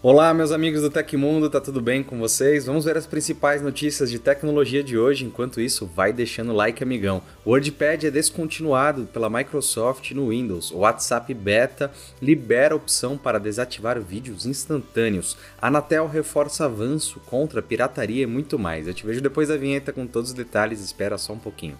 Olá, meus amigos do Tecmundo, tá tudo bem com vocês? Vamos ver as principais notícias de tecnologia de hoje. Enquanto isso, vai deixando like, amigão. O WordPad é descontinuado pela Microsoft no Windows. O WhatsApp Beta libera opção para desativar vídeos instantâneos. A Anatel reforça avanço contra pirataria e muito mais. Eu te vejo depois da vinheta com todos os detalhes, espera só um pouquinho.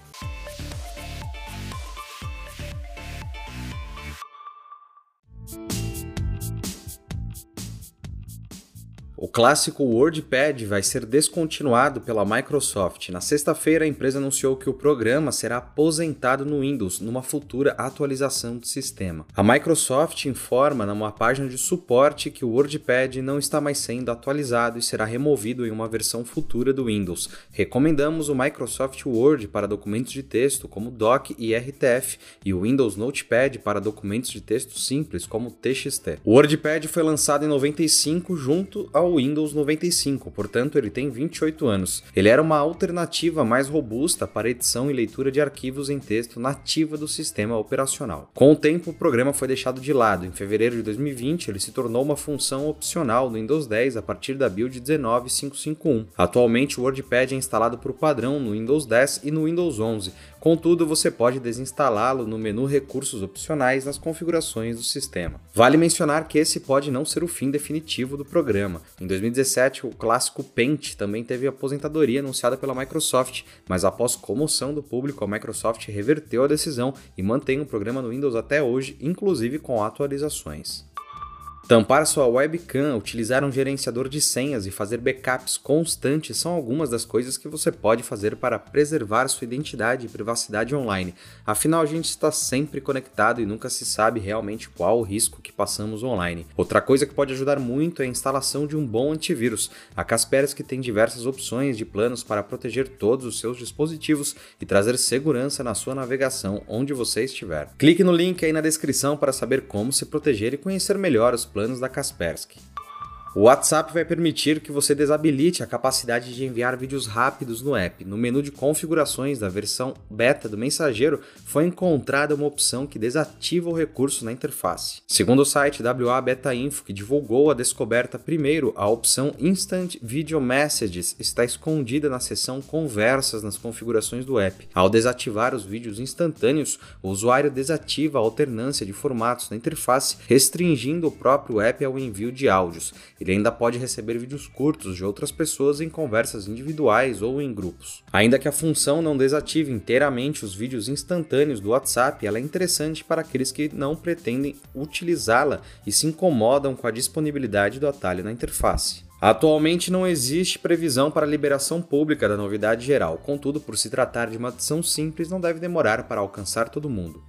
Clássico WordPad vai ser descontinuado pela Microsoft. Na sexta-feira, a empresa anunciou que o programa será aposentado no Windows numa futura atualização do sistema. A Microsoft informa numa página de suporte que o WordPad não está mais sendo atualizado e será removido em uma versão futura do Windows. Recomendamos o Microsoft Word para documentos de texto, como Doc e RTF, e o Windows Notepad para documentos de texto simples, como TXT. O WordPad foi lançado em 95 junto ao ao Windows 95, portanto ele tem 28 anos. Ele era uma alternativa mais robusta para edição e leitura de arquivos em texto nativa do sistema operacional. Com o tempo, o programa foi deixado de lado. Em fevereiro de 2020, ele se tornou uma função opcional no Windows 10 a partir da build 19551. Atualmente, o WordPad é instalado por padrão no Windows 10 e no Windows 11, Contudo, você pode desinstalá-lo no menu Recursos Opcionais nas configurações do sistema. Vale mencionar que esse pode não ser o fim definitivo do programa. Em 2017, o clássico Paint também teve aposentadoria anunciada pela Microsoft, mas após comoção do público, a Microsoft reverteu a decisão e mantém o programa no Windows até hoje, inclusive com atualizações. Tampar sua webcam, utilizar um gerenciador de senhas e fazer backups constantes são algumas das coisas que você pode fazer para preservar sua identidade e privacidade online. Afinal, a gente está sempre conectado e nunca se sabe realmente qual o risco que passamos online. Outra coisa que pode ajudar muito é a instalação de um bom antivírus. A Kaspersky tem diversas opções de planos para proteger todos os seus dispositivos e trazer segurança na sua navegação onde você estiver. Clique no link aí na descrição para saber como se proteger e conhecer melhor os planos da Kaspersky. O WhatsApp vai permitir que você desabilite a capacidade de enviar vídeos rápidos no app. No menu de configurações da versão beta do mensageiro, foi encontrada uma opção que desativa o recurso na interface. Segundo o site WA Beta Info, que divulgou a descoberta primeiro, a opção Instant Video Messages está escondida na seção Conversas nas configurações do app. Ao desativar os vídeos instantâneos, o usuário desativa a alternância de formatos na interface, restringindo o próprio app ao envio de áudios. Ele ainda pode receber vídeos curtos de outras pessoas em conversas individuais ou em grupos. Ainda que a função não desative inteiramente os vídeos instantâneos do WhatsApp, ela é interessante para aqueles que não pretendem utilizá-la e se incomodam com a disponibilidade do atalho na interface. Atualmente não existe previsão para a liberação pública da novidade geral, contudo, por se tratar de uma adição simples, não deve demorar para alcançar todo mundo.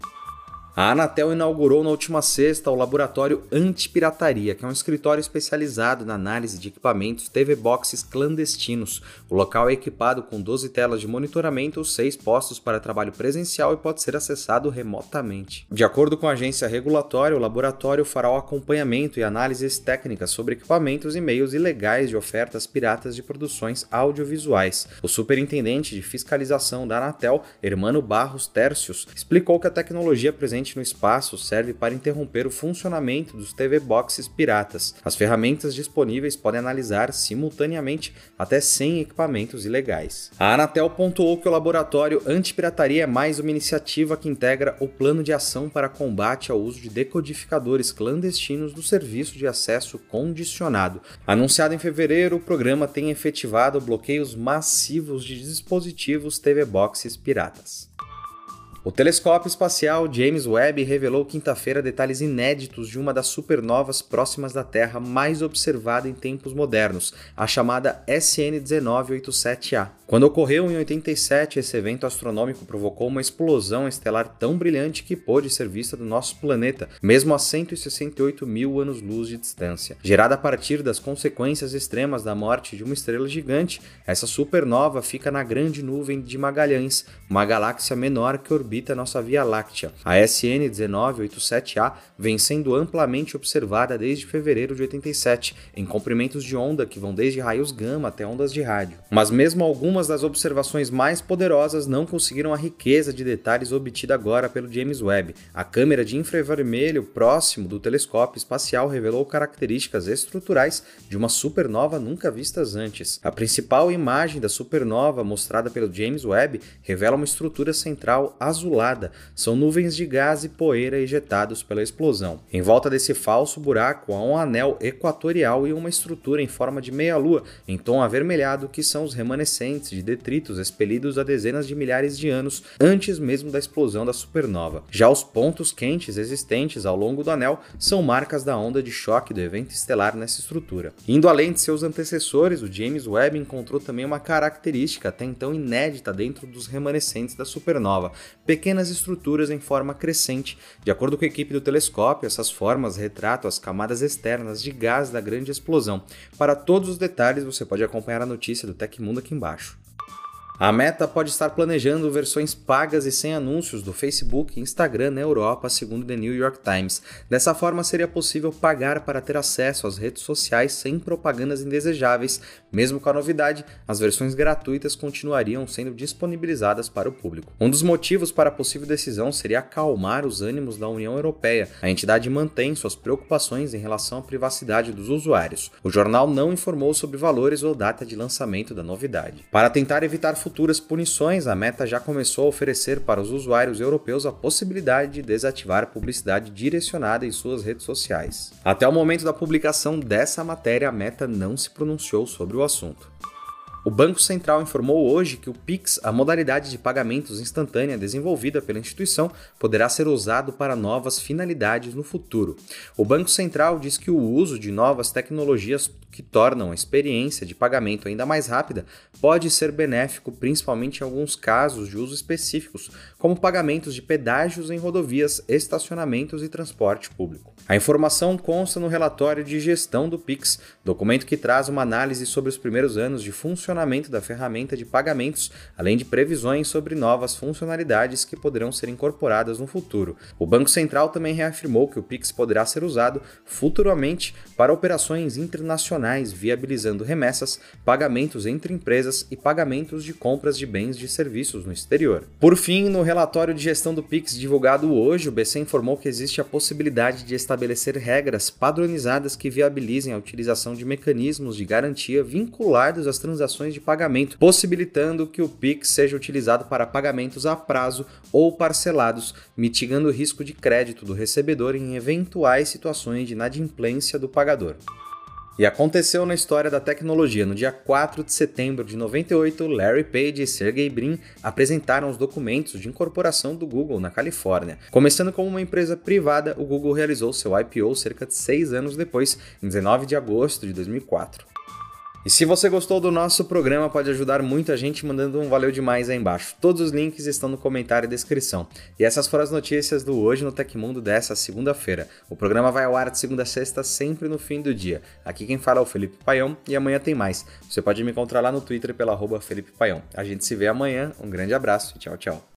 A Anatel inaugurou na última sexta o Laboratório Antipirataria, que é um escritório especializado na análise de equipamentos TV Boxes clandestinos. O local é equipado com 12 telas de monitoramento, 6 postos para trabalho presencial e pode ser acessado remotamente. De acordo com a agência regulatória, o laboratório fará o acompanhamento e análises técnicas sobre equipamentos e meios ilegais de ofertas piratas de produções audiovisuais. O superintendente de fiscalização da Anatel, Hermano Barros Tércios, explicou que a tecnologia presente no espaço serve para interromper o funcionamento dos TV Boxes piratas. As ferramentas disponíveis podem analisar simultaneamente até 100 equipamentos ilegais. A Anatel pontuou que o laboratório antipirataria é mais uma iniciativa que integra o plano de ação para combate ao uso de decodificadores clandestinos do serviço de acesso condicionado. Anunciado em fevereiro, o programa tem efetivado bloqueios massivos de dispositivos TV Boxes piratas. O telescópio espacial James Webb revelou quinta-feira detalhes inéditos de uma das supernovas próximas da Terra mais observada em tempos modernos, a chamada SN 1987A. Quando ocorreu em 87, esse evento astronômico provocou uma explosão estelar tão brilhante que pôde ser vista do nosso planeta, mesmo a 168 mil anos-luz de distância. Gerada a partir das consequências extremas da morte de uma estrela gigante, essa supernova fica na Grande Nuvem de Magalhães, uma galáxia menor que orbita orbita nossa Via Láctea. A SN 1987A vem sendo amplamente observada desde fevereiro de 87, em comprimentos de onda que vão desde raios gama até ondas de rádio. Mas mesmo algumas das observações mais poderosas não conseguiram a riqueza de detalhes obtida agora pelo James Webb. A câmera de infravermelho próximo do telescópio espacial revelou características estruturais de uma supernova nunca vistas antes. A principal imagem da supernova mostrada pelo James Webb revela uma estrutura central azulada. São nuvens de gás e poeira ejetados pela explosão. Em volta desse falso buraco há um anel equatorial e uma estrutura em forma de meia-lua, em tom avermelhado, que são os remanescentes de detritos expelidos há dezenas de milhares de anos antes mesmo da explosão da supernova. Já os pontos quentes existentes ao longo do anel são marcas da onda de choque do evento estelar nessa estrutura. Indo além de seus antecessores, o James Webb encontrou também uma característica até então inédita dentro dos remanescentes da supernova: pequenas estruturas em forma crescente. De acordo com a equipe do telescópio, essas formas retratam as camadas externas de gás da grande explosão. Para todos os detalhes, você pode acompanhar a notícia do Tecmundo aqui embaixo. A Meta pode estar planejando versões pagas e sem anúncios do Facebook e Instagram na Europa, segundo The New York Times. Dessa forma, seria possível pagar para ter acesso às redes sociais sem propagandas indesejáveis. Mesmo com a novidade, as versões gratuitas continuariam sendo disponibilizadas para o público. Um dos motivos para a possível decisão seria acalmar os ânimos da União Europeia. A entidade mantém suas preocupações em relação à privacidade dos usuários. O jornal não informou sobre valores ou data de lançamento da novidade. Para tentar evitar futuras punições, a Meta já começou a oferecer para os usuários europeus a possibilidade de desativar publicidade direcionada em suas redes sociais. Até o momento da publicação dessa matéria, a Meta não se pronunciou sobre o assunto. O Banco Central informou hoje que o Pix, a modalidade de pagamentos instantânea desenvolvida pela instituição, poderá ser usado para novas finalidades no futuro. O Banco Central diz que o uso de novas tecnologias que tornam a experiência de pagamento ainda mais rápida pode ser benéfico, principalmente em alguns casos de uso específicos, como pagamentos de pedágios em rodovias, estacionamentos e transporte público. A informação consta no relatório de gestão do Pix, documento que traz uma análise sobre os primeiros anos de funcionamento da ferramenta de pagamentos, além de previsões sobre novas funcionalidades que poderão ser incorporadas no futuro. O Banco Central também reafirmou que o Pix poderá ser usado futuramente para operações internacionais, viabilizando remessas, pagamentos entre empresas e pagamentos de compras de bens e serviços no exterior. Por fim, no relatório de gestão do Pix divulgado hoje, o BC informou que existe a possibilidade de estabelecer regras padronizadas que viabilizem a utilização de mecanismos de garantia vinculados às transações de pagamento, possibilitando que o Pix seja utilizado para pagamentos a prazo ou parcelados, mitigando o risco de crédito do recebedor em eventuais situações de inadimplência do pagador. E aconteceu na história da tecnologia. No dia 4 de setembro de 98, Larry Page e Sergey Brin apresentaram os documentos de incorporação do Google na Califórnia. Começando como uma empresa privada, o Google realizou seu IPO cerca de seis anos depois, em 19 de agosto de 2004. E se você gostou do nosso programa, pode ajudar muita gente mandando um valeu demais aí embaixo. Todos os links estão no comentário e descrição. E essas foram as notícias do Hoje no Tecmundo dessa segunda-feira. O programa vai ao ar de segunda a sexta, sempre no fim do dia. Aqui quem fala é o Felipe Paião e amanhã tem mais. Você pode me encontrar lá no Twitter pela arroba Felipe Paião. A gente se vê amanhã, um grande abraço e tchau, tchau.